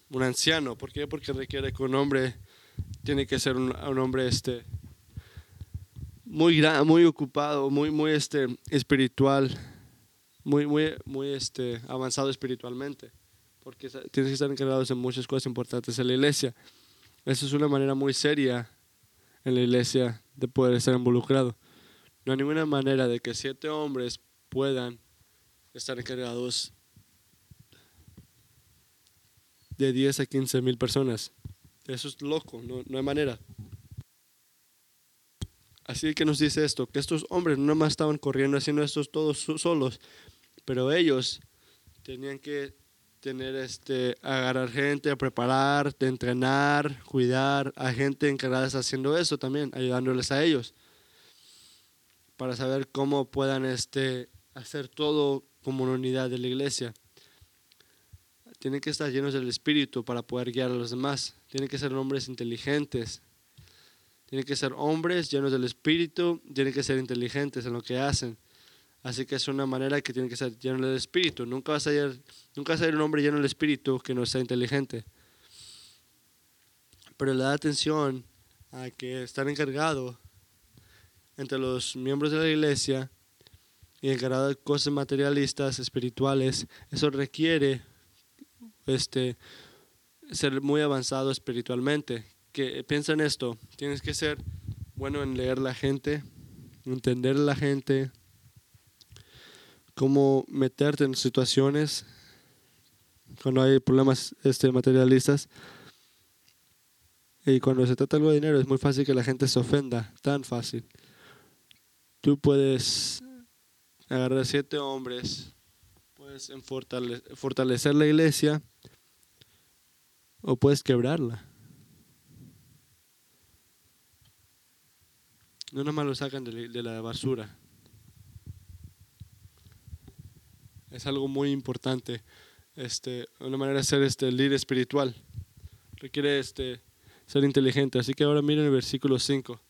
un, anciano. ¿Por qué? Porque requiere que un hombre tiene que ser un, hombre este, muy, muy ocupado, muy, muy este, espiritual, muy, muy, muy este, avanzado espiritualmente. Porque tienes que estar encargado de muchas cosas importantes en la iglesia. Eso es una manera muy seria en la iglesia de poder estar involucrado. No hay ninguna manera de que siete hombres puedan estar encargados de 10 a 15 mil personas. Eso es loco, no, no, hay manera. Así que nos dice esto, que estos hombres no más estaban corriendo haciendo esto todos solos, pero ellos tenían que tener este, agarrar gente, preparar, entrenar, cuidar a gente encargada haciendo eso también, ayudándoles a ellos. para saber cómo puedan este, hacer todo como una unidad de la iglesia. Tienen que estar llenos del Espíritu para poder guiar a los demás. Tienen que ser hombres inteligentes. Tienen que ser hombres llenos del Espíritu. Tienen que ser inteligentes en lo que hacen. Así que es una manera que tienen que ser llenos del Espíritu. Nunca vas a ser, nunca vas un hombre lleno del Espíritu que no sea inteligente. Pero le da atención a que están encargados entre los miembros de la iglesia y encargado cosas materialistas, espirituales. Eso requiere este, ser muy avanzado espiritualmente. Que piensa en esto, tienes que ser bueno en leer la gente, entender la gente, cómo meterte en situaciones cuando hay problemas este, materialistas. Y cuando se trata algo de dinero es muy fácil que la gente se ofenda, tan fácil. Tú puedes agarrar siete hombres, puedes fortalecer la iglesia o puedes quebrarla. No nomás lo sacan de la basura. es algo muy importante. Este, una manera de ser este líder espiritual. Requiere este, ser inteligente. Así que ahora miren el versículo 5.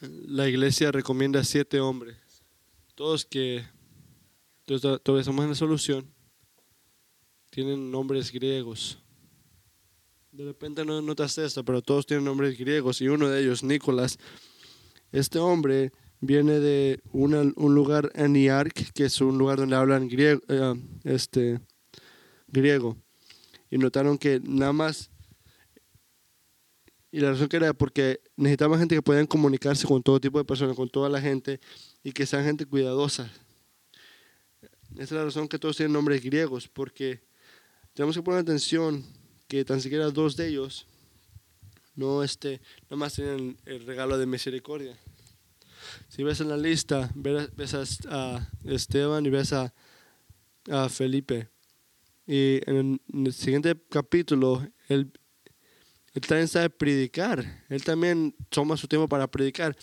La iglesia recomienda siete hombres. Todos que todavía somos en la solución. Tienen nombres griegos. De repente no notas esto, pero todos tienen nombres griegos y uno de ellos, Nicolás. Este hombre viene de un lugar en Iark, que es un lugar donde hablan griego, eh, este, griego. Y notaron que nada más, y la razón que era porque necesitaban gente que puedan comunicarse con todo tipo de personas, con toda la gente, y que sean gente cuidadosa. Esa es la razón que todos tienen nombres griegos, porque tenemos que poner atención que tan siquiera dos de ellos no este, más tienen el regalo de misericordia. Si ves en la lista, ves a, Esteban y ves a, Felipe. Y en el siguiente capítulo, él, él, también sabe predicar. Él también toma su tiempo para predicar.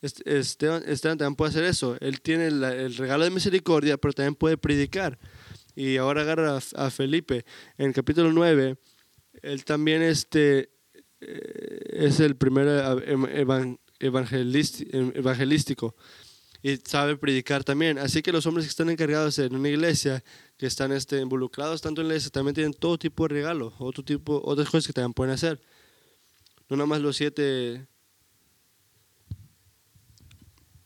Esteban, Esteban también puede hacer eso. Él tiene el regalo de misericordia, pero también puede predicar. Y ahora agarra a, Felipe. En el capítulo 9, él también este, eh, es el primer evangelista evangelístico y sabe predicar también. Así que los hombres que están encargados en una iglesia, que están este, involucrados tanto en la iglesia, también tienen todo tipo de regalos, otro tipo, otras cosas que también pueden hacer. No nada más los siete, de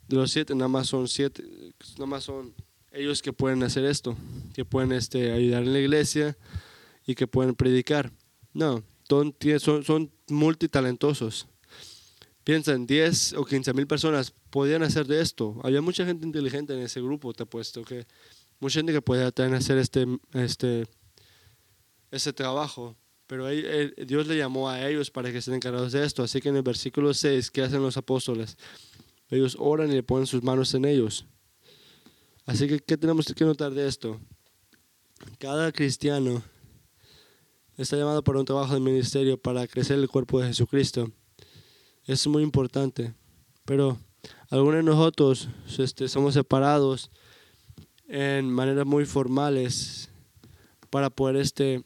los siete, nada más son siete, nada más son ellos que pueden hacer esto, que pueden este, ayudar en la iglesia y que pueden predicar. No, son, son multitalentosos. Piensa en 10 o 15 mil personas podían hacer de esto. Había mucha gente inteligente en ese grupo, te apuesto, que mucha gente que podía también hacer este, este, ese trabajo. Pero Dios le llamó a ellos para que estén encargados de esto. Así que en el versículo 6, ¿qué hacen los apóstoles? Ellos oran y le ponen sus manos en ellos. Así que, ¿qué tenemos que notar de esto? Cada cristiano está llamado para un trabajo de ministerio para crecer el cuerpo de Jesucristo es muy importante. Pero algunos de nosotros este, somos separados en maneras muy formales para poder este,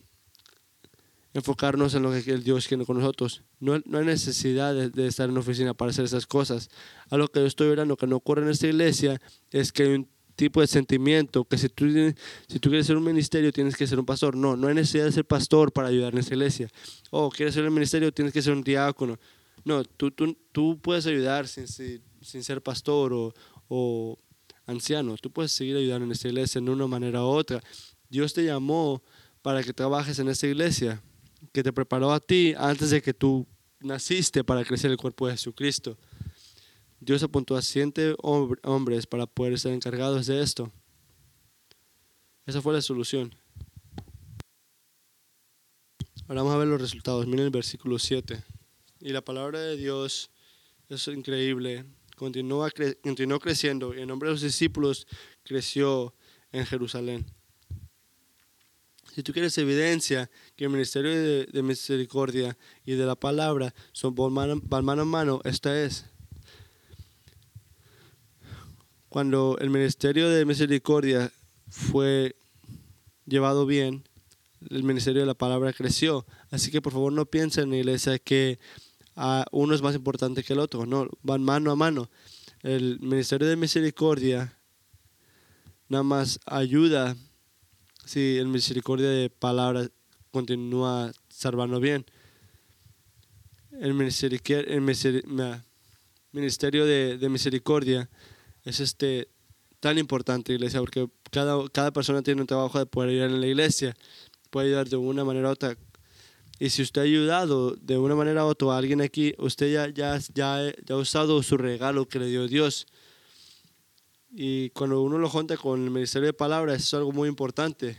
enfocarnos en lo que el Dios quiere con nosotros. No, no hay necesidad de, estar en una oficina para hacer esas cosas. A lo que yo estoy verando que no ocurre en esta iglesia es que hay un tipo de sentimiento que si tú, si tú quieres ser un ministerio tienes que ser un pastor. No, no hay necesidad de ser pastor para ayudar en esta iglesia. O oh, quieres ser un ministerio tienes que ser un diácono. No, tú, tú, tú puedes ayudar sin, sin, ser pastor o, o, anciano. Tú puedes seguir ayudando en esta iglesia en una manera u otra. Dios te llamó para que trabajes en esta iglesia, que te preparó a ti antes de que tú naciste para crecer el cuerpo de Jesucristo. Dios apuntó a siete hombres para poder ser encargados de esto. Esa fue la solución. Ahora vamos a ver los resultados. Miren el versículo 7. Y la palabra de Dios es increíble. Continuó, creciendo y el nombre de los discípulos creció en Jerusalén. Si tú quieres evidencia que el ministerio de, misericordia y de la palabra son van mano, en mano, esta es. cuando el ministerio de misericordia fue llevado bien, el ministerio de la palabra creció. Así que por favor no piensen, iglesia, que ah, uno es más importante que el otro. No, van mano a mano. El ministerio de misericordia nada más ayuda si el misericordia de palabra continúa salvando bien. El ministerio, de, misericordia es este tan importante, iglesia, porque cada, cada persona tiene un trabajo de poder ir en la iglesia, puede ayudar de una manera u otra. Y si usted ha ayudado de una manera u otra a alguien aquí, usted ya, ya, ya, ya ha usado su regalo que le dio Dios. Y cuando uno lo junta con el ministerio de palabras, es algo muy importante.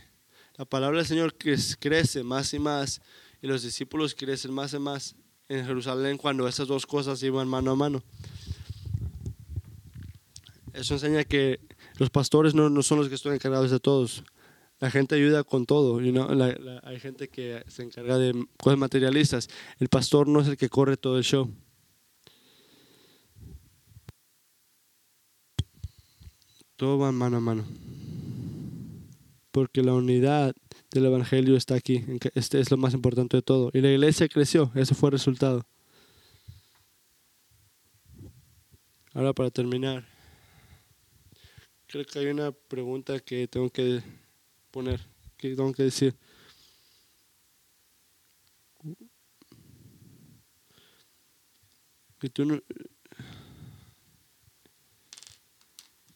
La palabra del Señor crece más y más y los discípulos crecen más y más en Jerusalén cuando esas dos cosas iban mano a mano. Eso enseña que los pastores no, no son los que están encargados de todos. La gente ayuda con todo. hay gente que se encarga de cosas materialistas. El pastor no es el que corre todo el show. Todo va mano a mano. Porque la unidad del Evangelio está aquí. Este es lo más importante de todo. Y la iglesia creció. Ese fue el resultado. Ahora para terminar. Creo que hay una pregunta que tengo que poner, que tengo que decir.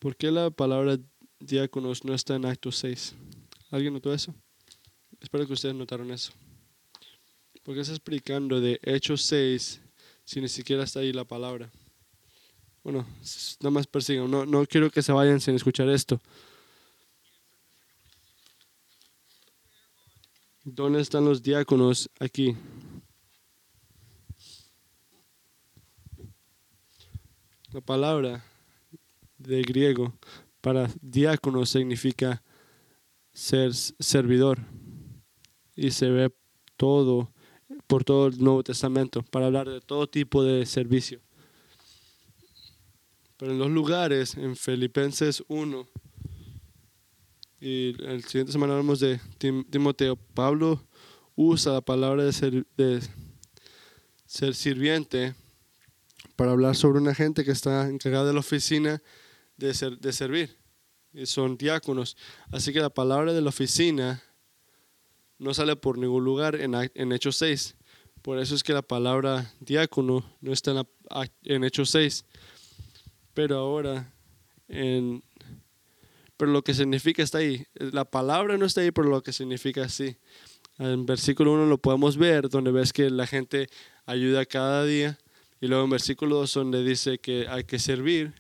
¿Por qué la palabra diáconos no está en Actos 6? ¿Alguien notó eso? Espero que ustedes notaron eso. Porque está explicando de Hechos 6 si ni siquiera está ahí la palabra? Bueno, nada más persigan. No, no quiero que se vayan sin escuchar esto. ¿Dónde están los diáconos aquí? La palabra de griego para diácono significa ser servidor y se ve todo por todo el Nuevo Testamento para hablar de todo tipo de servicio. Pero en los lugares, en Filipenses 1, y el siguiente semana hablamos de Timoteo, Pablo usa la palabra de ser, de ser sirviente para hablar sobre una gente que está encargada de la oficina de, ser, de servir. Y son diáconos. Así que la palabra de la oficina no sale por ningún lugar en, en Hechos 6. Por eso es que la palabra diácono no está en, Hechos 6 pero ahora en, pero lo que significa está ahí. La palabra no está ahí, pero lo que significa así. En versículo 1 lo podemos ver, donde ves que la gente ayuda cada día. Y luego en versículo 2 donde dice que hay que servir.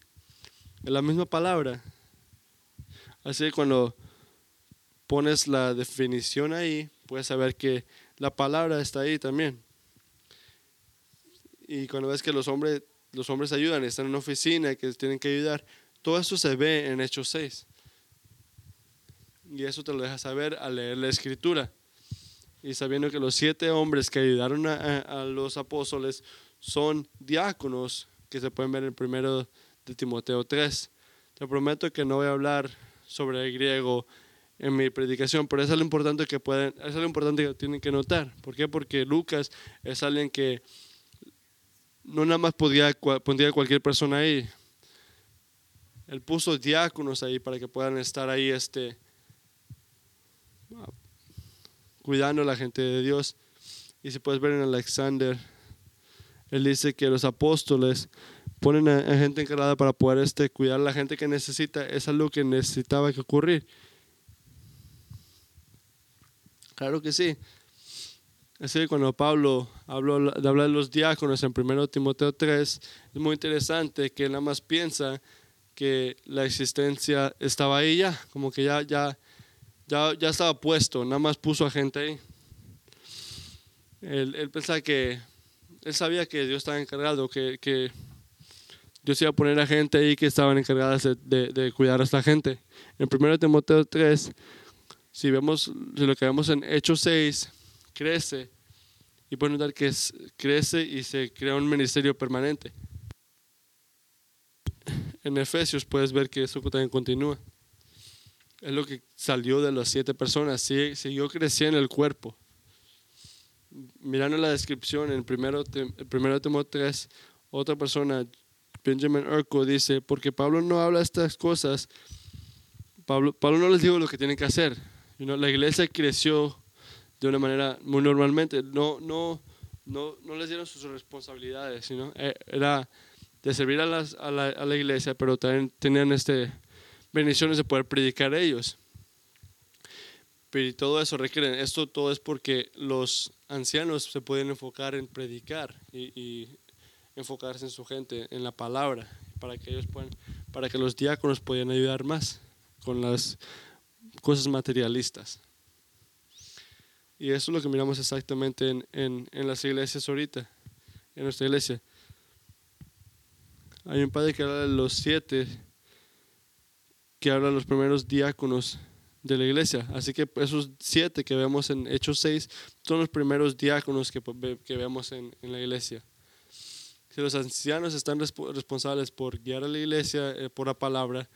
Es la misma palabra. Así que cuando pones la definición ahí, puedes saber que la palabra está ahí también. Y cuando ves que los hombres los hombres ayudan, están en una oficina que tienen que ayudar. Todo eso se ve en Hechos 6. Y eso te lo deja saber al leer la escritura. Y sabiendo que los siete hombres que ayudaron a, los apóstoles son diáconos, que se pueden ver en el primero de Timoteo 3. Te prometo que no voy a hablar sobre el griego en mi predicación, pero es lo importante que pueden, es lo importante que tienen que notar. ¿Por qué? Porque Lucas es alguien que no nada más podía, pondría cualquier persona ahí. Él puso diáconos ahí para que puedan estar ahí este, cuidando a la gente de Dios. Y si puedes ver en Alexander, él dice que los apóstoles ponen a, gente encargada para poder este, cuidar a la gente que necesita. Es algo que necesitaba que ocurrir. Claro que sí. Así que cuando Pablo habló de hablar de los diáconos en 1 Timoteo 3, es muy interesante que nada más piensa que la existencia estaba ahí ya, como que ya, ya, ya, ya estaba puesto, nada más puso a gente ahí. Él, él pensaba que, él sabía que Dios estaba encargado, que, que Dios iba a poner a gente ahí que estaban encargadas de, de, cuidar a esta gente. En 1 Timoteo 3, si vemos, lo que vemos en Hechos 6, crece y puede notar que crece y se crea un ministerio permanente. en Efesios puedes ver que eso también continúa. Es lo que salió de las siete personas, siguió creciendo el cuerpo. Mirando la descripción en primero, primero Timoteo 3, otra persona, Benjamin Urco, dice, porque Pablo no habla estas cosas, Pablo, Pablo no les dijo lo que tienen que hacer. la iglesia creció de una manera muy normalmente, no, no, no, no les dieron sus responsabilidades, sino eh, era de servir a, la, a, la, iglesia, pero también tenían este, bendiciones de poder predicar a ellos. Pero todo eso requieren, esto todo es porque los ancianos se pueden enfocar en predicar y enfocarse en su gente, en la palabra, para que ellos puedan, para que los diáconos puedan ayudar más con las cosas materialistas. Y eso es lo que miramos exactamente en, en, las iglesias ahorita, en nuestra iglesia. Hay un padre que habla de los siete, que habla de los primeros diáconos de la iglesia. Así que esos siete que vemos en Hechos 6 son los primeros diáconos que, que vemos en, en, la iglesia. Si los ancianos están responsables por guiar a la iglesia eh, por la palabra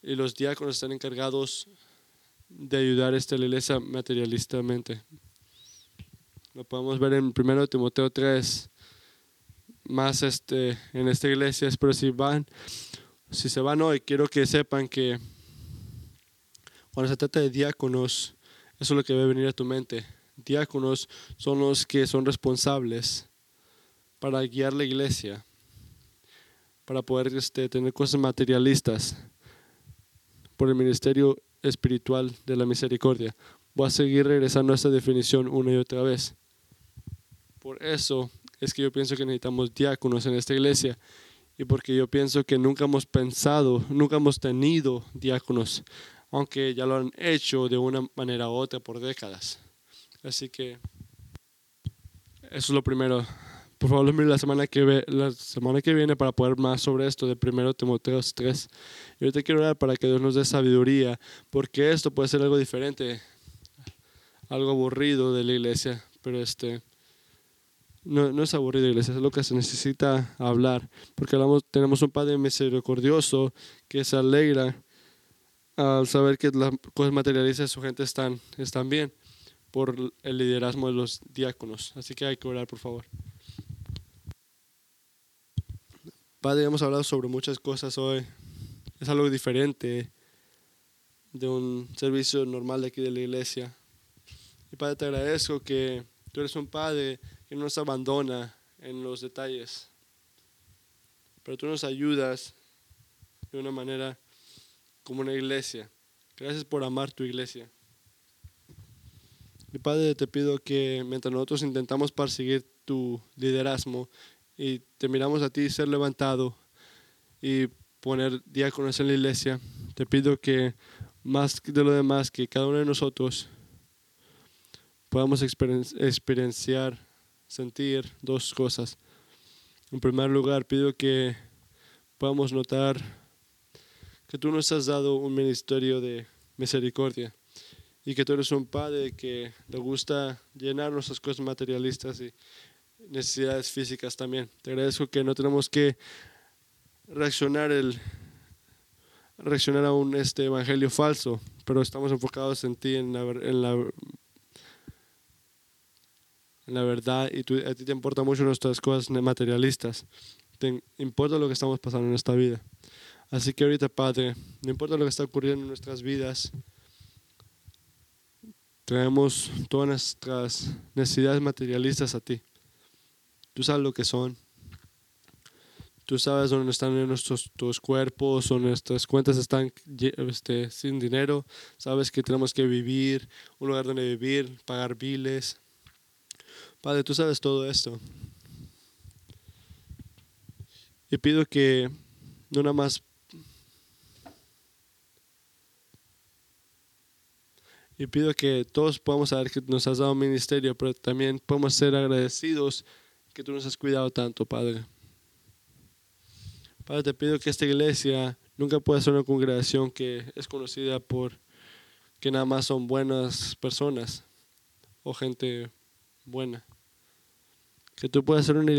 y los diáconos están encargados de ayudar a esta iglesia materialistamente. Lo podemos ver en 1 Timoteo 3, más este, en esta iglesia, pero si van, si se van hoy, quiero que sepan que cuando se trata de diáconos, eso es lo que debe venir a tu mente. Diáconos son los que son responsables para guiar la iglesia, para poder este, tener cosas materialistas por el ministerio espiritual de la misericordia. Voy a seguir regresando a esta definición una y otra vez. Por eso es que yo pienso que necesitamos diáconos en esta iglesia y porque yo pienso que nunca hemos pensado, nunca hemos tenido diáconos, aunque ya lo han hecho de una manera u otra por décadas. Así que eso es lo primero. Por favor, mire la semana que, la semana que viene para poder más sobre esto de 1 Timoteo 3. Y ahorita quiero orar para que Dios nos dé sabiduría, porque esto puede ser algo diferente, algo aburrido de la iglesia, pero este no, no es aburrido, iglesia, es lo que se necesita hablar, porque hablamos, tenemos un Padre misericordioso que se alegra al saber que las cosas materialistas de su gente están, están bien por el liderazgo de los diáconos. Así que hay que orar, por favor. Padre, hemos hablado sobre muchas cosas hoy. Es algo diferente de un servicio normal de aquí de la iglesia. Y Padre, te agradezco que tú eres un Padre que no nos abandona en los detalles, pero tú nos ayudas de una manera como una iglesia. Gracias por amar tu iglesia. Mi Padre, te pido que mientras nosotros intentamos perseguir tu liderazgo, y te miramos a ti ser levantado y poner diáconos en la iglesia. Te pido que más de lo demás, que cada uno de nosotros podamos experienciar, sentir dos cosas. En primer lugar, pido que podamos notar que tú nos has dado un ministerio de misericordia y que tú eres un padre que le gusta llenar nuestras cosas materialistas y necesidades físicas también. Te agradezco que no tenemos que reaccionar el reaccionar a un este evangelio falso, pero estamos enfocados en ti, en la, en la, la verdad, y a ti te importan mucho nuestras cosas materialistas. Te importa lo que estamos pasando en esta vida. Así que ahorita, Padre, no importa lo que está ocurriendo en nuestras vidas, traemos todas nuestras necesidades materialistas a ti. Tú sabes lo que son. Tú sabes dónde están nuestros cuerpos o nuestras cuentas están este, sin dinero. Sabes que tenemos que vivir, un lugar donde vivir, pagar biles. Padre, tú sabes todo esto. Y pido que no nada más y pido que todos podamos saber que nos has dado un ministerio, pero también podemos ser agradecidos que tú nos has cuidado tanto, Padre. Padre, te pido que esta iglesia nunca pueda ser una congregación que es conocida por que nada más son buenas personas o gente buena. Que tú puedas ser, una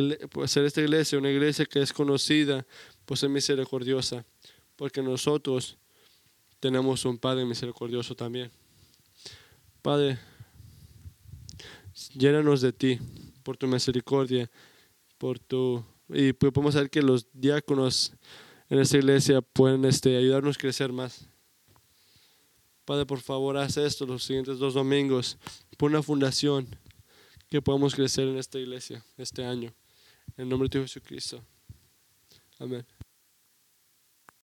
ser esta iglesia, una iglesia que es conocida por ser misericordiosa, porque nosotros tenemos un Padre misericordioso también. Padre, llénanos de ti, por tu misericordia, por tu... Y pues podemos saber que los diáconos en esta iglesia pueden este, ayudarnos a crecer más. Padre, por favor, haz esto los siguientes dos domingos. Pon una fundación que podamos crecer en esta iglesia este año. En el nombre de Jesucristo. Amén.